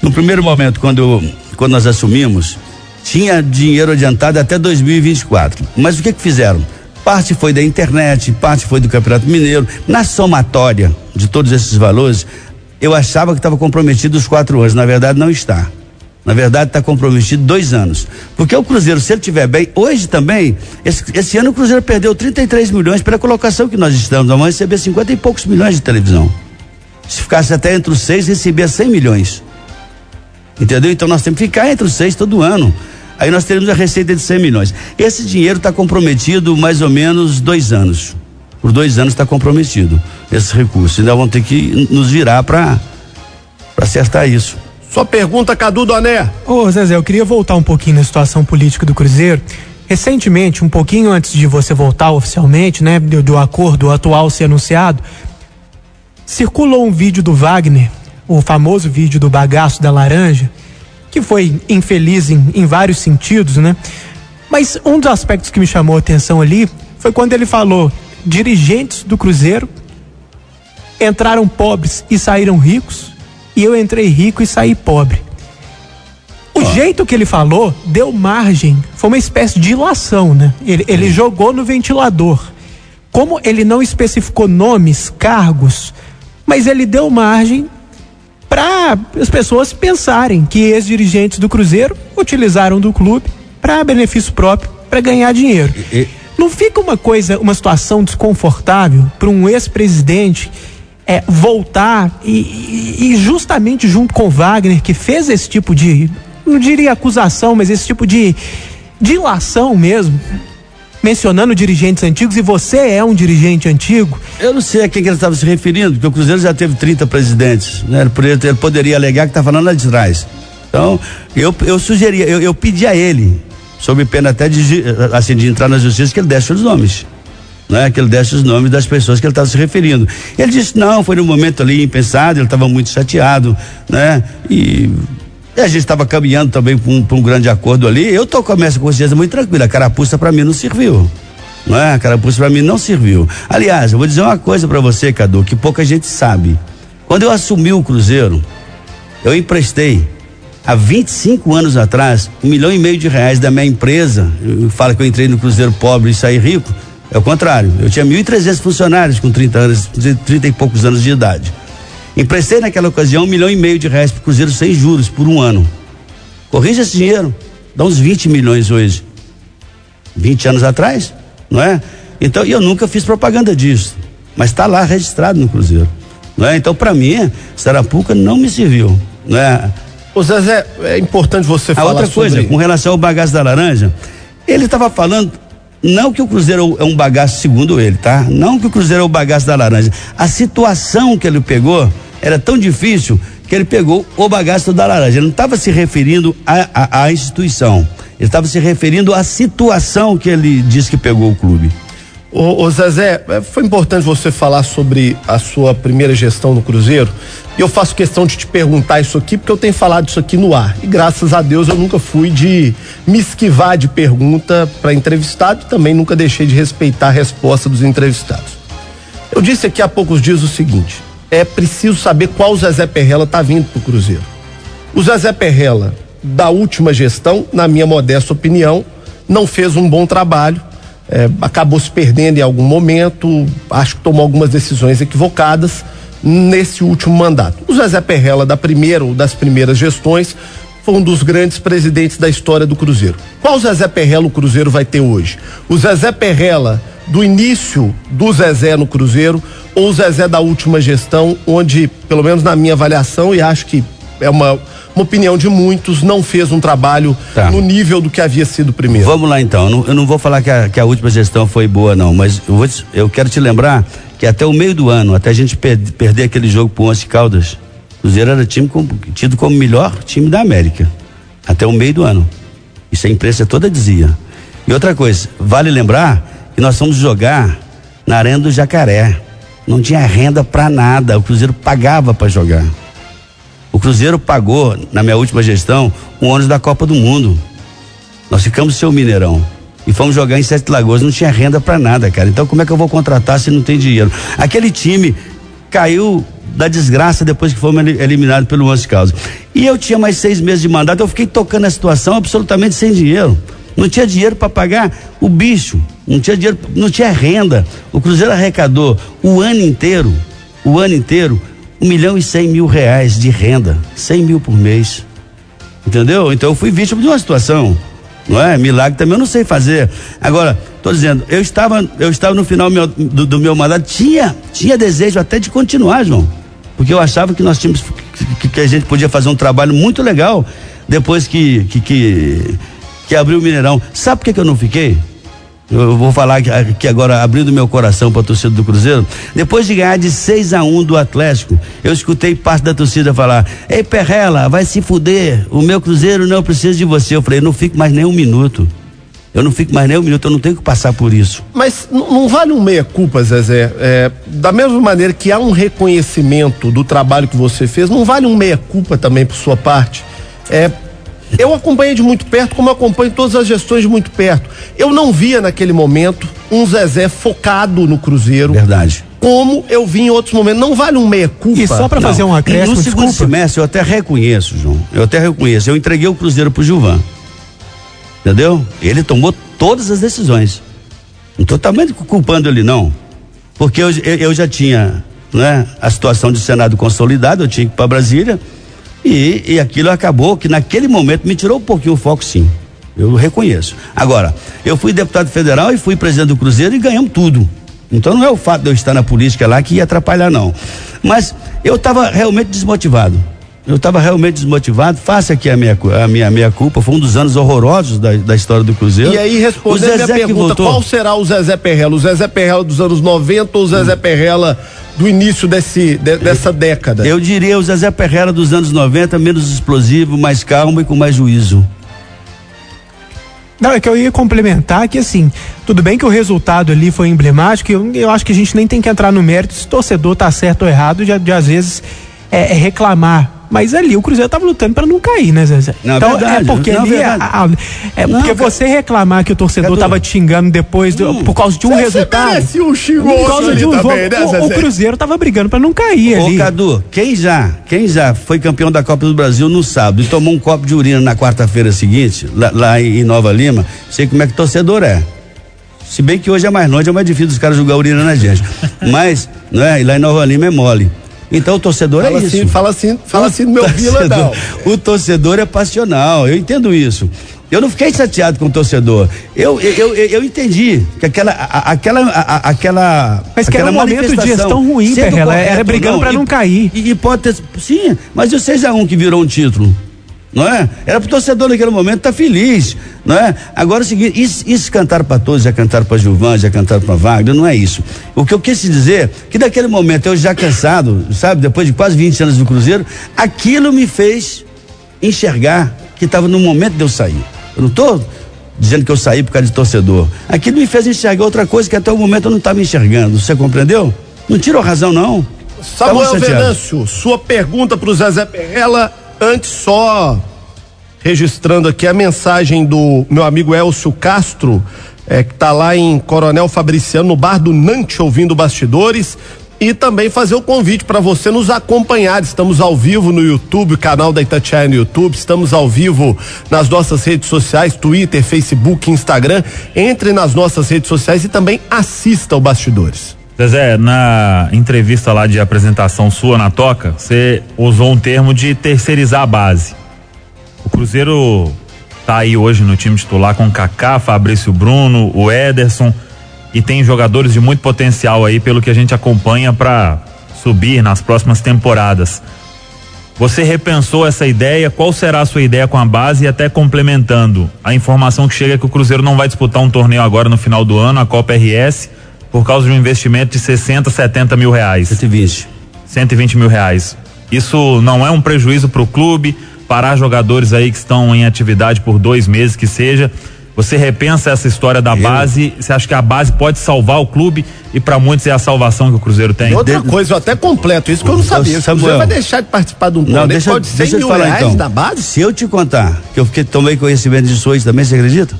no primeiro momento, quando, quando nós assumimos, tinha dinheiro adiantado até 2024. Mas o que que fizeram? Parte foi da internet, parte foi do Campeonato Mineiro. Na somatória de todos esses valores, eu achava que estava comprometido os quatro anos. Na verdade, não está. Na verdade, está comprometido dois anos. Porque o Cruzeiro, se ele estiver bem, hoje também, esse, esse ano o Cruzeiro perdeu 33 milhões pela colocação que nós estamos. Nós vamos receber 50 e poucos milhões de televisão. Se ficasse até entre os seis, recebia 100 milhões. Entendeu? Então nós temos que ficar entre os seis todo ano. Aí nós teremos a receita de 100 milhões. Esse dinheiro está comprometido mais ou menos dois anos. Por dois anos está comprometido esse recurso. Ainda vamos ter que nos virar para acertar isso. Sua pergunta, Cadu Doné. Ô, Zezé, eu queria voltar um pouquinho na situação política do Cruzeiro. Recentemente, um pouquinho antes de você voltar oficialmente, né, do, do acordo atual ser anunciado, circulou um vídeo do Wagner, o famoso vídeo do bagaço da laranja, que foi infeliz em, em vários sentidos, né? Mas um dos aspectos que me chamou a atenção ali foi quando ele falou: dirigentes do Cruzeiro entraram pobres e saíram ricos, e eu entrei rico e saí pobre. O jeito que ele falou deu margem, foi uma espécie de ilação, né? Ele, ele jogou no ventilador. Como ele não especificou nomes, cargos, mas ele deu margem para as pessoas pensarem que ex-dirigentes do Cruzeiro utilizaram do clube para benefício próprio, para ganhar dinheiro. E- Não fica uma coisa, uma situação desconfortável para um ex-presidente é, voltar e, e- e justamente junto com Wagner, que fez esse tipo de, não diria acusação, mas esse tipo de dilação mesmo, mencionando dirigentes antigos, e você é um dirigente antigo, Eu não sei a quem que ele estava se referindo, porque o Cruzeiro já teve 30 presidentes, né? Ele, ele poderia alegar que está falando lá de trás. Então, eu, eu sugeria, eu, eu pedi a ele, sob pena até de, assim, de entrar na justiça, que ele desse os nomes. Né, que ele desse os nomes das pessoas que ele estava se referindo. Ele disse, não, foi num momento ali impensado, ele estava muito chateado, né? E, e a gente estava caminhando também para um, um grande acordo ali. Eu tô com a minha consciência muito tranquila. A carapuça para mim não serviu. Não é? A carapuça para mim não serviu. Aliás, eu vou dizer uma coisa para você, Cadu, que pouca gente sabe. Quando eu assumi o Cruzeiro, eu emprestei há 25 anos atrás um milhão e meio de reais da minha empresa. Eu falo que eu entrei no Cruzeiro pobre e saí rico. É o contrário. Eu tinha 1.300 funcionários com 30 anos, 30 e poucos anos de idade. Emprestei naquela ocasião um milhão e meio de reais para o Cruzeiro sem juros por um ano. Corrija esse dinheiro. Dá uns 20 milhões hoje. 20 anos atrás, não é? Então, eu nunca fiz propaganda disso. Mas está lá registrado no Cruzeiro. Não é? Então, para mim, Sarapuca não me serviu. Não é? Ô Zezé, é importante você A falar outra coisa, sobre... com relação ao bagaço da laranja, ele estava falando, não que o Cruzeiro é um bagaço, segundo ele, tá? Não que o Cruzeiro é o bagaço da laranja. A situação que ele pegou era tão difícil que ele pegou o bagaço da laranja. Ele não estava se referindo à- instituição. Ele estava se referindo à situação que ele disse que pegou o clube. Ô, ô Zezé, é, foi importante você falar sobre a sua primeira gestão no Cruzeiro. E eu faço questão de te perguntar isso aqui, porque eu tenho falado isso aqui no ar. E graças a Deus eu nunca fui de me esquivar de pergunta para entrevistado e também nunca deixei de respeitar a resposta dos entrevistados. Eu disse aqui há poucos dias o seguinte: é preciso saber qual Zezé Perrella está vindo para o Cruzeiro. O Zezé Perrella, da última gestão, na minha modesta opinião, não fez um bom trabalho, eh, acabou se perdendo em algum momento, acho que tomou algumas decisões equivocadas nesse último mandato. O Zezé Perrella, da primeira ou das primeiras gestões, foi um dos grandes presidentes da história do Cruzeiro. Qual Zezé Perrella o Cruzeiro vai ter hoje? O Zezé Perrella do início do Zezé no Cruzeiro ou o Zezé da última gestão, onde, pelo menos na minha avaliação, e acho que é uma, uma opinião de muitos, não fez um trabalho Tá. no nível do que havia sido primeiro. Vamos lá então. Eu não, eu não vou falar que a, que a última gestão foi boa, não, mas eu, te- eu quero te lembrar que até o meio do ano, até a gente per- perder aquele jogo pro Once Caldas, o Cruzeiro era time com- tido como o melhor time da América. Até o meio do ano. Isso a imprensa toda dizia. E outra coisa, vale lembrar que nós fomos jogar na Arena do Jacaré. Não tinha renda pra nada. O Cruzeiro pagava pra jogar. O Cruzeiro pagou, na minha última gestão, um ônibus da Copa do Mundo. Nós ficamos seu Mineirão. E fomos jogar em Sete Lagoas, não tinha renda pra nada, cara. Então como é que eu vou contratar se não tem dinheiro? Aquele time caiu da desgraça depois que fomos eli- eliminados pelo Once Caldas. E eu tinha mais seis meses de mandato, eu fiquei tocando a situação absolutamente sem dinheiro. Não tinha dinheiro para pagar o bicho, não tinha dinheiro, não tinha renda. O Cruzeiro arrecadou o ano inteiro, o ano inteiro, um milhão e cem mil reais de renda, cem mil por mês. Entendeu? Então eu fui vítima de uma situação. Não é? Milagre também eu não sei fazer. Agora, tô dizendo, eu estava, eu estava no final meu- do, do meu mandato, tinha, tinha desejo até de continuar, João. Porque eu achava que nós tínhamos, que, que a gente podia fazer um trabalho muito legal depois que, que, que, que abriu o Mineirão. Sabe por que, que eu não fiquei? Eu vou falar aqui- agora, abrindo meu coração para a torcida do Cruzeiro. Depois de ganhar de 6 a 1 do Atlético, eu escutei parte da torcida falar: Ei, Perrela, vai se fuder. O meu Cruzeiro não precisa de você. Eu falei: não fico mais nem um minuto. Eu não fico mais nem um minuto, eu não tenho que passar por isso. Mas não vale um meia-culpa, Zezé. É, da mesma maneira que há um reconhecimento do trabalho que você fez, não vale um meia-culpa também por sua parte? É, eu acompanhei de muito perto, como eu acompanho todas as gestões de muito perto. Eu não via naquele momento um Zezé focado no Cruzeiro. Verdade. Como eu vi em outros momentos. Não vale um meia-culpa. E só para fazer um E acréscimo, no segundo desculpa. semestre eu até reconheço, João. Eu até reconheço. Eu entreguei o Cruzeiro pro Gilvan. Entendeu? Ele tomou todas as decisões. Não estou também culpando ele, não. Porque eu, eu, eu já tinha né, a situação de Senado consolidado, eu tinha que ir para Brasília. E, e aquilo acabou que naquele momento me tirou um pouquinho o foco, sim. Eu reconheço. Agora, eu fui deputado federal e fui presidente do Cruzeiro e ganhamos tudo. Então não é o fato de eu estar na política lá que ia atrapalhar, não. Mas eu estava realmente desmotivado. Eu estava realmente desmotivado. Faça aqui a minha, a minha, a minha culpa. Foi um dos anos horrorosos da, da história do Cruzeiro. E aí, respondendo a minha pergunta, voltou. qual será o Zezé Perrella? O Zezé Perrella dos anos 90 ou o Zezé Perrella do início desse, de- dessa década? Eu diria o Zezé Perrera dos anos 90, menos explosivo, mais calmo e com mais juízo. Não, é que eu ia complementar que assim, tudo bem que o resultado ali foi emblemático, eu, eu acho que a gente nem tem que entrar no mérito se o torcedor tá certo ou errado, de, de às vezes é, é reclamar. Mas ali o Cruzeiro tava lutando para não cair, né, Zezé? Não, então verdade, é porque não, ali verdade. a- a- é Não, porque cara. você reclamar que o torcedor Cadu. tava te xingando depois do- Hum. por causa de um Você resultado. merecia um xingo por causa de um também, jogo. né, o- o? Cruzeiro tava brigando para não cair Ô, ali. Cadu, quem já, quem já foi campeão da Copa do Brasil no sábado e tomou um copo de urina na quarta-feira seguinte, lá, lá em Nova Lima, sei como é que torcedor é. Se bem que hoje é mais longe, é mais difícil dos caras jogar urina na gente. Mas, não é? E lá em Nova Lima é mole. Então o torcedor Fala é isso. assim, fala assim, fala assim no meu Vila, não. O torcedor é passional, eu entendo isso. Eu não fiquei chateado com o torcedor. Eu, eu, eu, eu entendi que aquela, a- aquela, aquela. Mas que era aquela um momento de manifestação, gestão ruim, Perrela, era brigando pra e- não cair. E, e pode ter, sim, mas e o 6x1 que virou um título? Não é? Era pro torcedor naquele momento estar feliz, não é? Agora é o seguinte, isso, isso cantaram para todos, já cantaram para Gilvan, já cantaram para Wagner, não é isso. O que eu quis te dizer, que daquele momento eu já cansado, sabe, depois de quase 20 anos do Cruzeiro, aquilo me fez enxergar que estava no momento de eu sair. Eu não estou dizendo que eu saí por causa de torcedor. Aquilo me fez enxergar outra coisa que até o momento eu não estava enxergando. Você compreendeu? Não tirou razão, não. Samuel chateado. Venâncio, sua pergunta para o Zezé Perrela, antes só registrando aqui a mensagem do meu amigo Elcio Castro, é, que está lá em Coronel Fabriciano, no bar do Nante, ouvindo bastidores. E também fazer o convite para você nos acompanhar. Estamos ao vivo no YouTube, canal da Itatiaia no YouTube. Estamos ao vivo nas nossas redes sociais, Twitter, Facebook, Instagram. Entre nas nossas redes sociais e também assista o Bastidores. Zezé, na entrevista lá de apresentação sua na Toca, você usou um termo de terceirizar a base. O Cruzeiro tá aí hoje no time titular com Kaká, Fabrício Bruno, o Ederson e tem jogadores de muito potencial aí pelo que a gente acompanha para subir nas próximas temporadas. Você repensou essa ideia? Qual será a sua ideia com a base e até complementando a informação que chega é que o Cruzeiro não vai disputar um torneio agora no final do ano, a Copa RS, por causa de um investimento de 60, 70 mil reais. 120. 120 mil reais. Isso não é um prejuízo para o clube, parar jogadores aí que estão em atividade por dois meses que seja. Você repensa essa história da base? Você acha que a base pode salvar o clube e para muitos é a salvação que o Cruzeiro tem? E outra coisa, eu até completo, isso que eu não sabia. O. Cruzeiro vai deixar de participar de um Não, torneio, deixa, pode 100 deixa eu te mil falar reais então. da base? Se eu te contar que eu fiquei, tomei conhecimento disso hoje também, você acredita?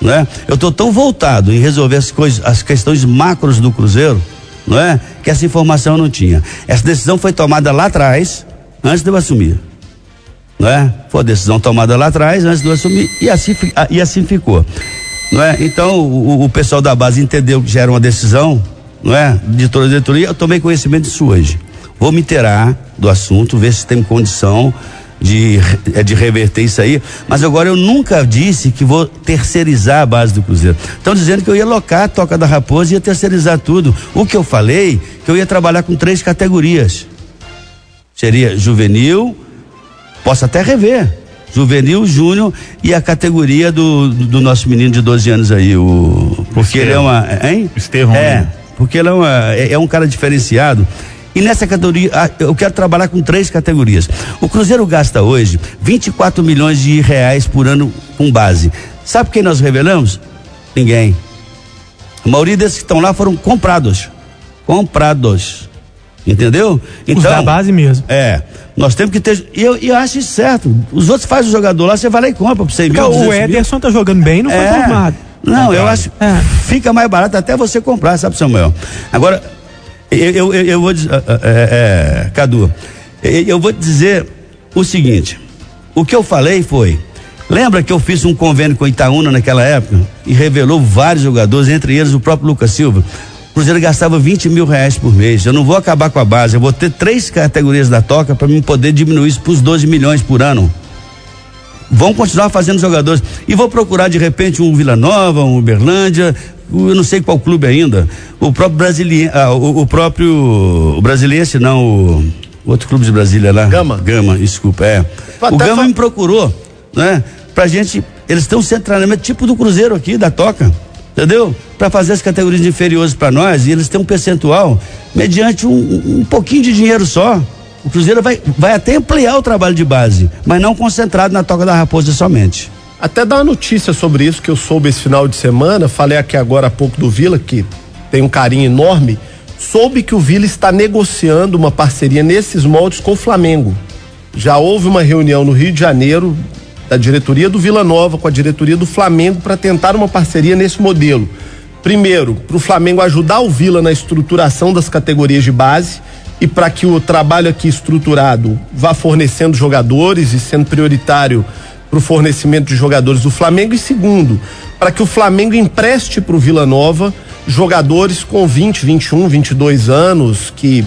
Não é? Eu tô tão voltado em resolver as coisas, as questões macros do Cruzeiro, não é? Que essa informação eu não tinha. Essa decisão foi tomada lá atrás, antes de eu assumir. Não é? Foi a decisão tomada lá atrás, antes de eu assumir, e assim, ah, e assim ficou. Não é? Então, o, o pessoal da base entendeu que já era uma decisão, não é? De toda a diretoria, eu tomei conhecimento disso hoje. Vou me inteirar do assunto, ver se tem condição de, eh, de reverter isso aí. Mas agora eu nunca disse que vou terceirizar a base do Cruzeiro. Estão dizendo que eu ia locar a Toca da Raposa e ia terceirizar tudo. O que eu falei, que eu ia trabalhar com três categorias. Seria juvenil, posso até rever. Juvenil, júnior e a categoria do, do nosso menino de 12 anos aí, o. Porque ele é Estevão. uma. Hein? Estevão, É, porque ele é, uma, é, é um cara diferenciado. E nessa categoria, ah, eu quero trabalhar com três categorias. O Cruzeiro gasta hoje 24 milhões de reais por ano com base. Sabe quem nós revelamos? Ninguém. A maioria desses que estão lá foram comprados. Comprados. Entendeu? Os da base mesmo. É. Nós temos que ter. E eu, eu acho isso certo. Os outros fazem o jogador lá, você vai lá e compra por 100 mil. o 200 mil. Ederson tá jogando bem, não foi É. formado. Não, eu acho. É. Fica mais barato até você comprar, sabe, Samuel? Agora, eu, eu, eu, vou dizer. é, é, é, Cadu, eu, vou dizer o seguinte: o que eu falei foi. Lembra que eu fiz um convênio com Itaúna naquela época e revelou vários jogadores, entre eles o próprio Lucas Silva. O Cruzeiro gastava 20 mil reais por mês. Eu não vou acabar com a base, eu vou ter três categorias da toca para mim poder diminuir isso para os 12 milhões por ano vão continuar fazendo jogadores. E vou procurar de repente um Vila Nova, um Uberlândia, eu não sei qual clube ainda. O próprio brasileiro, ah, o, o próprio o brasiliense não, o, o outro clube de Brasília lá. Gama. Gama, desculpa, é. Até o Gama fa- me procurou, né? Pra gente, eles centro de treinamento tipo do Cruzeiro aqui, da Toca. Entendeu? Para fazer as categorias inferiores para nós, e eles têm um percentual mediante um, um pouquinho de dinheiro só. O Cruzeiro vai, vai até ampliar o trabalho de base, mas não concentrado na Toca da Raposa somente. Até dar uma notícia sobre isso que eu soube esse final de semana, falei aqui agora há pouco do Vila, que tem um carinho enorme. Soube que o Vila está negociando uma parceria nesses moldes com o Flamengo. Já houve uma reunião no Rio de Janeiro da diretoria do Vila Nova com a diretoria do Flamengo para tentar uma parceria nesse modelo. Primeiro, para o Flamengo ajudar o Vila na estruturação das categorias de base e para que o trabalho aqui estruturado vá fornecendo jogadores e sendo prioritário para o fornecimento de jogadores do Flamengo. E segundo, para que o Flamengo empreste para o Vila Nova jogadores com 20, 21, 22 anos que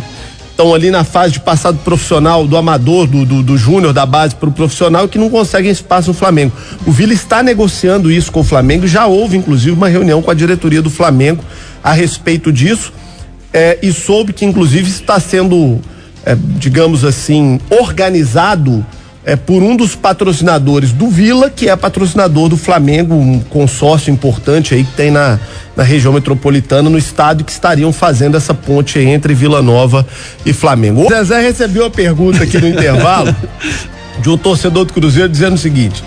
estão ali na fase de passado profissional, do amador, do, do, do júnior, da base para o profissional, que não conseguem espaço no Flamengo. O Vila está negociando isso com o Flamengo, já houve inclusive uma reunião com a diretoria do Flamengo a respeito disso, é, e soube que inclusive está sendo, é, digamos assim, organizado é, por um dos patrocinadores do Vila, que é patrocinador do Flamengo, um consórcio importante aí que tem na, na região metropolitana, no estado, que estariam fazendo essa ponte entre Vila Nova e Flamengo. O Zezé recebeu a pergunta aqui no *laughs* intervalo de um torcedor do Cruzeiro dizendo o seguinte.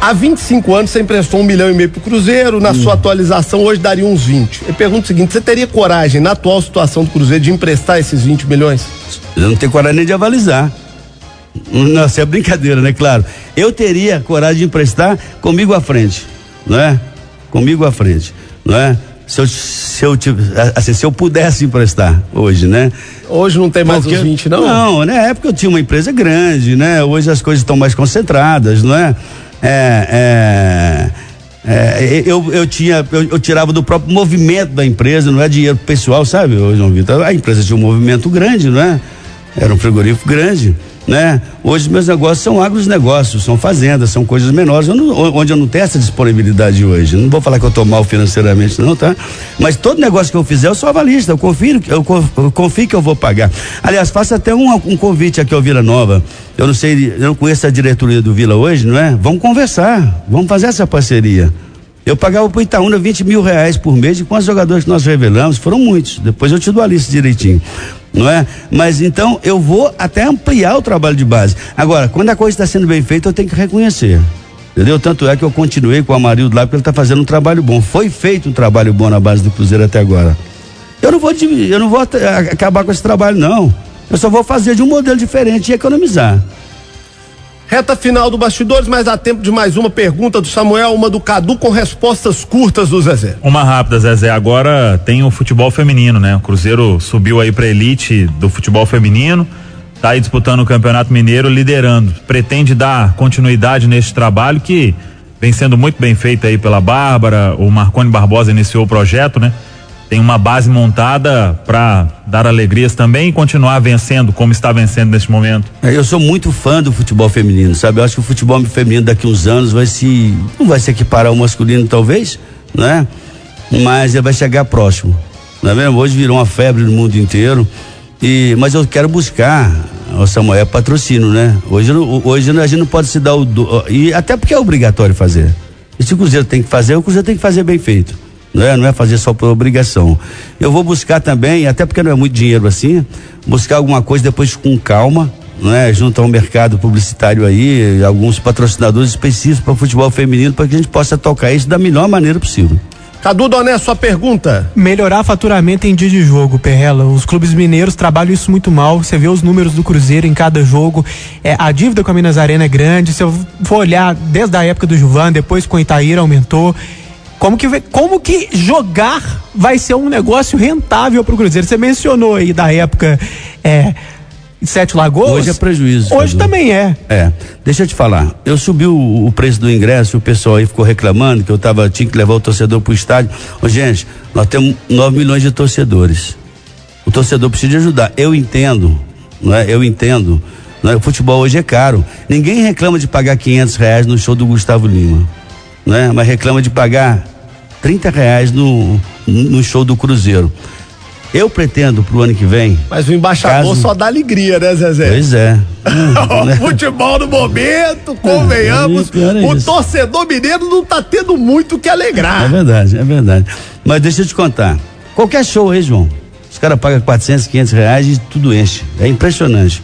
Há 25 anos você emprestou um milhão e meio pro Cruzeiro, na sua atualização hoje daria uns 20. Eu pergunto o seguinte: você teria coragem, na atual situação do Cruzeiro, de emprestar esses 20 milhões? Eu não tenho coragem nem de avalizar. Não, isso é brincadeira, né? Claro. Eu teria coragem de emprestar comigo à frente, não é? Comigo à frente, não é? Se eu, se eu, assim, se eu pudesse emprestar hoje, né? Hoje não tem mais Porque- os 20, não? Não, na época eu tinha uma empresa grande, né? Hoje as coisas estão mais concentradas, não é? É, é, é, eu, eu tinha, eu, eu tirava do próprio movimento da empresa, não é dinheiro pessoal, sabe, João Vitor? A empresa tinha um movimento grande, não é? Era um frigorífico grande, né? Hoje meus negócios são agronegócios, são fazendas, são coisas menores, eu não- onde eu não tenho essa disponibilidade hoje. Não vou falar que eu tô mal financeiramente, não, tá? Mas todo negócio que eu fizer, eu sou avalista, eu confio, eu confio que eu vou pagar. Aliás, faço até um, um convite aqui ao Vila Nova. Eu não sei, eu não conheço a diretoria do Vila hoje, não é? Vamos conversar, vamos fazer essa parceria. Eu pagava pro Itaúna 20 mil reais por mês e quantos jogadores que nós revelamos? Foram muitos. Depois eu te dou a lista direitinho. Não é? Mas então eu vou até ampliar o trabalho de base. Agora, quando a coisa está sendo bem feita, eu tenho que reconhecer. Entendeu? Tanto é que eu continuei com o Amarildo lá porque ele está fazendo um trabalho bom. Foi feito um trabalho bom na base do Cruzeiro até agora. Eu não vou, eu não vou acabar com esse trabalho, não. Eu só vou fazer de um modelo diferente e economizar. Reta final do Bastidores, mas dá tempo de mais uma pergunta do Samuel, uma do Cadu com respostas curtas do Zezé. Uma rápida, Zezé. Agora tem o futebol feminino, né? O Cruzeiro subiu aí pra elite do futebol feminino, tá aí disputando o Campeonato Mineiro, liderando. Pretende dar continuidade neste trabalho que vem sendo muito bem feito aí pela Bárbara. O Marconi Barbosa iniciou o projeto, né? Tem uma base montada para dar alegrias também e continuar vencendo como está vencendo neste momento. É, Eu sou muito fã do futebol feminino, sabe? Eu acho que o futebol feminino daqui uns anos vai se. não vai se equiparar ao masculino, talvez, né? Mas ele vai chegar próximo. Não é mesmo? Hoje virou uma febre no mundo inteiro. E, mas eu quero buscar, o Samuel, patrocínio, né? Hoje, hoje a gente não pode se dar o. E até porque é obrigatório fazer. E se o Cruzeiro tem que fazer, o Cruzeiro tem que fazer bem feito. Não é, não é fazer só por obrigação. Eu vou buscar também, até porque não é muito dinheiro assim, buscar alguma coisa depois com calma, não é? Junto ao mercado publicitário aí, alguns patrocinadores específicos para o futebol feminino, para que a gente possa tocar isso da melhor maneira possível. Cadu Doné, sua pergunta. Melhorar faturamento em dia de jogo, Perrela. Os clubes mineiros trabalham isso muito mal. Você vê os números do Cruzeiro em cada jogo. É, a dívida com a Minas Arena é grande. Se eu for olhar desde a época do Juvan, depois com o Itaíra aumentou. Como que, como que jogar vai ser um negócio rentável para o Cruzeiro? Você mencionou aí da época é, Sete Lagoas. Hoje é prejuízo. Hoje Cadu. também é. É, deixa eu te falar. Eu subi o, o preço do ingresso, o pessoal aí ficou reclamando que eu tava, tinha que levar o torcedor pro estádio. Ô, gente, nós temos 9 milhões de torcedores. O torcedor precisa de ajudar. Eu entendo, não é? Eu entendo. Não é? O futebol hoje é caro. Ninguém reclama de pagar 500 reais no show do Gustavo Lima, não é? Mas reclama de pagar 30 reais no, no show do Cruzeiro. Eu pretendo pro ano que vem. Mas o embaixador Caso- só dá alegria, né, Zezé? Pois é. *laughs* o futebol no momento, convenhamos, É, é o torcedor mineiro não tá tendo muito o que É alegrar. verdade, é verdade. Mas deixa eu te contar. Qualquer show aí, João. Os caras pagam 400, 500 reais e tudo enche. É impressionante.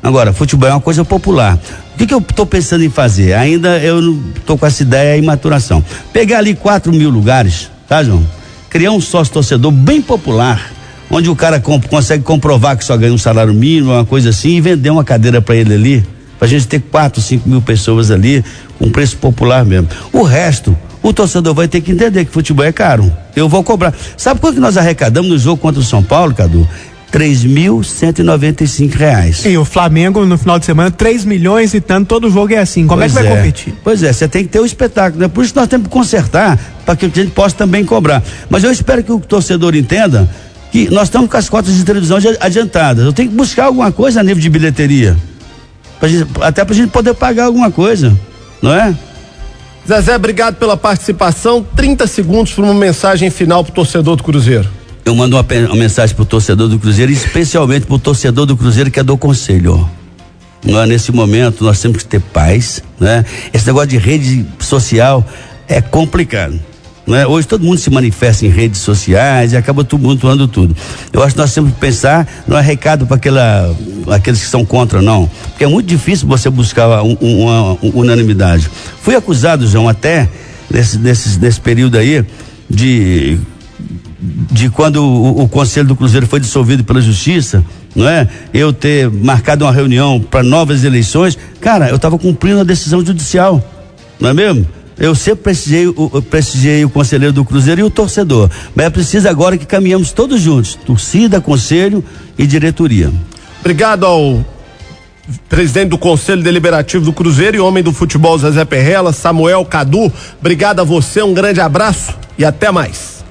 Agora, futebol é uma coisa popular. O que, que eu estou pensando em fazer? Ainda eu tô com essa ideia em maturação. Pegar ali 4 mil lugares, tá, João? Criar um sócio torcedor bem popular, onde o cara comp- consegue comprovar que só ganha um salário mínimo, uma coisa assim, e vender uma cadeira para ele ali, pra gente ter 4, 5 mil pessoas ali, com preço popular mesmo. O resto, o torcedor vai ter que entender que futebol é caro. Eu vou cobrar. Sabe quanto que nós arrecadamos no jogo contra o São Paulo, Cadu? 3.195 reais. E o Flamengo no final de semana, 3 milhões e tanto, todo jogo é assim. Como Pois é que vai competir? Pois é, você tem que ter o espetáculo, né? Por isso nós temos que consertar, para que a gente possa também cobrar. Mas eu espero que o torcedor entenda que nós estamos com as cotas de televisão adi- adiantadas. Eu tenho que buscar alguma coisa a nível de bilheteria. Pra gente- até pra gente poder pagar alguma coisa, não é? Zezé, obrigado pela participação. 30 segundos para uma mensagem final pro torcedor do Cruzeiro. Eu mando uma, uma mensagem pro torcedor do Cruzeiro, especialmente pro torcedor do Cruzeiro que é do conselho. Não é? Nesse momento nós temos que ter paz, né? Esse negócio de rede social é complicado. Né? Hoje todo mundo se manifesta em redes sociais e acaba tumultuando tudo. Eu acho que nós temos que pensar, não é recado para aquela, aqueles que são contra, não. Porque é muito difícil você buscar um- um- uma unanimidade. Fui acusado, João, até nesse, nesse, nesse período aí, de de quando o, o Conselho do Cruzeiro foi dissolvido pela Justiça, não é? Eu ter marcado uma reunião para novas eleições, cara, eu estava cumprindo a decisão judicial, não é mesmo? Eu sempre prestigiei prestigiei o conselheiro do Cruzeiro e o torcedor, mas é preciso agora que caminhamos todos juntos, torcida, conselho e diretoria. Obrigado ao presidente do Conselho Deliberativo do Cruzeiro e homem do futebol Zezé Perrela, Samuel Cadu. Obrigado a você, um grande abraço e até mais.